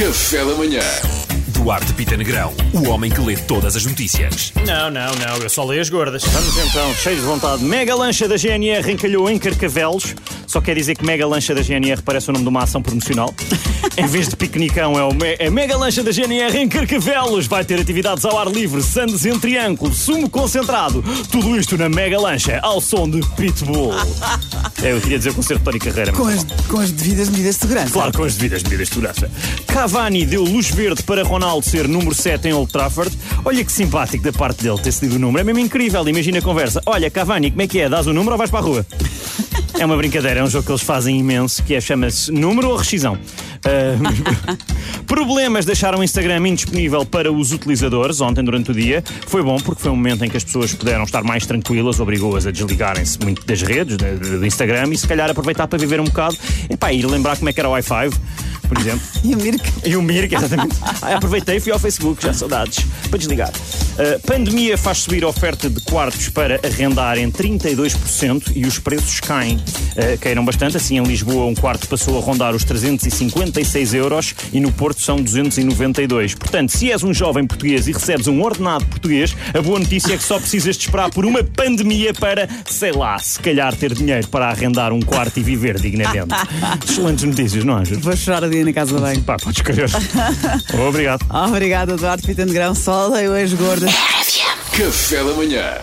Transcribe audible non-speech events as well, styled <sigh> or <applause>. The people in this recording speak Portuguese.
Café da manhã. Duarte Pita Negrão, o homem que lê todas as notícias. Não, não, não, eu só leio as gordas. Vamos então, cheio de vontade. Mega lancha da GNR encalhou em Carcavelos. Só quer dizer que mega lancha da GNR parece o nome de uma ação promocional. <laughs> em vez de piquenicão, é, o me é mega lancha da GNR em Carcavelos. Vai ter atividades ao ar livre, sandes em triângulo, sumo concentrado. Tudo isto na mega lancha, ao som de Pitbull. <laughs> É, eu queria dizer concerto de Tony Carreira. Com as, com as devidas medidas de segurança. Claro, com as devidas medidas de segurança. Cavani deu luz verde para Ronaldo ser número 7 em Old Trafford. Olha que simpático da parte dele ter cedido o número. É mesmo incrível. Imagina a conversa. Olha, Cavani, como é que é? Dás o número ou vais para a rua? É uma brincadeira, é um jogo que eles fazem imenso, que é, chama-se número ou rescisão. Ah, <laughs> problemas deixaram o Instagram indisponível para os utilizadores ontem durante o dia. Foi bom porque foi um momento em que as pessoas puderam estar mais tranquilas, obrigou-as a desligarem-se muito das redes, de- de- do Instagram e se calhar aproveitar para viver um bocado. E lembrar como é que era o Wi-Fi, por exemplo. <laughs> E o Mirk? E o Mirk, exatamente. Ah, aproveitei e fui ao Facebook, já saudades, para desligar. Uh, pandemia faz subir a oferta de quartos para arrendar em 32% e os preços caem. Uh, caíram bastante, assim em Lisboa um quarto passou a rondar os 356 euros e no Porto são 292. Portanto, se és um jovem português e recebes um ordenado português, a boa notícia é que só precisas de esperar por uma pandemia para, sei lá, se calhar ter dinheiro para arrendar um quarto e viver dignamente. <laughs> Excelentes notícias, não achas? Vou chorar o dia na casa bem. Pá, podes querer. <laughs> Obrigado. Obrigada, Eduardo Pita Negrão. Só leio as gordas. Café da manhã.